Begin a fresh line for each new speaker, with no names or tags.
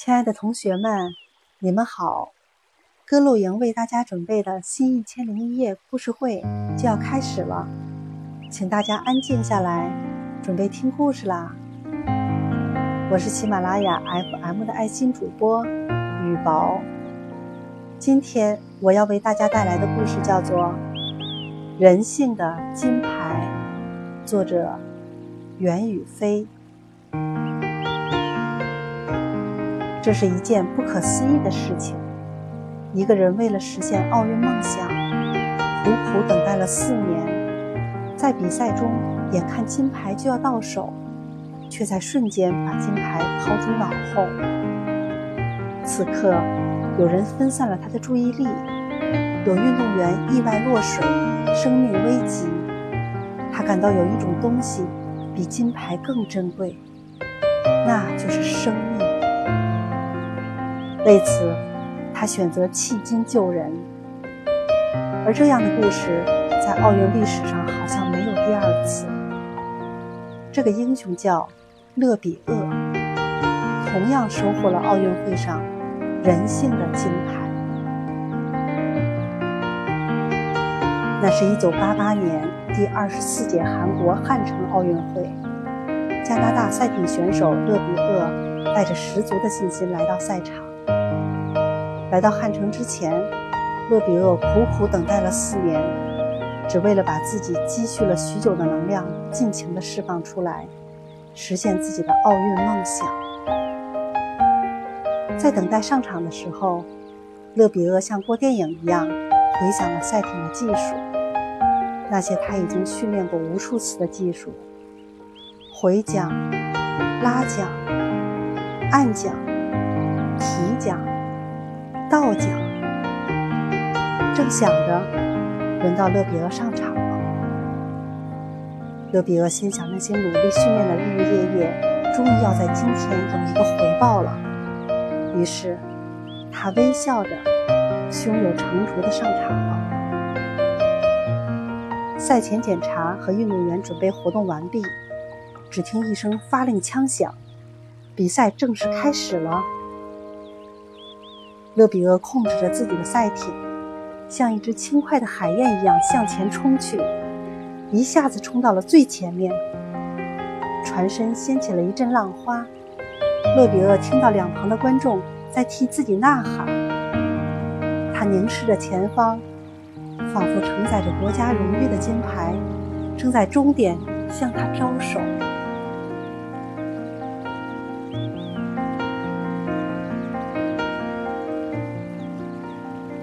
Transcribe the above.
亲爱的同学们，你们好！歌露营为大家准备的新一千零一夜故事会就要开始了，请大家安静下来，准备听故事啦！我是喜马拉雅 FM 的爱心主播雨薄，今天我要为大家带来的故事叫做《人性的金牌》，作者袁宇飞。这是一件不可思议的事情。一个人为了实现奥运梦想，苦苦等待了四年，在比赛中眼看金牌就要到手，却在瞬间把金牌抛诸脑后。此刻，有人分散了他的注意力，有运动员意外落水，生命危急。他感到有一种东西比金牌更珍贵，那就是生命。为此，他选择弃金救人。而这样的故事在奥运历史上好像没有第二次。这个英雄叫勒比厄，同样收获了奥运会上人性的金牌。那是一九八八年第二十四届韩国汉城奥运会，加拿大赛艇选手勒比厄带着十足的信心来到赛场。来到汉城之前，勒比厄苦苦等待了四年，只为了把自己积蓄了许久的能量尽情地释放出来，实现自己的奥运梦想。在等待上场的时候，勒比厄像过电影一样回想了赛艇的技术，那些他已经训练过无数次的技术：回桨、拉桨、按桨、提桨。倒奖。正想着，轮到勒比厄上场了。勒比厄心想，那些努力训练的日日夜夜，终于要在今天有一个回报了。于是，他微笑着，胸有成竹地上场了。赛前检查和运动员准备活动完毕，只听一声发令枪响，比赛正式开始了。勒比厄控制着自己的赛艇，像一只轻快的海燕一样向前冲去，一下子冲到了最前面。船身掀起了一阵浪花。勒比厄听到两旁的观众在替自己呐喊，他凝视着前方，仿佛承载着国家荣誉的金牌正在终点向他招手。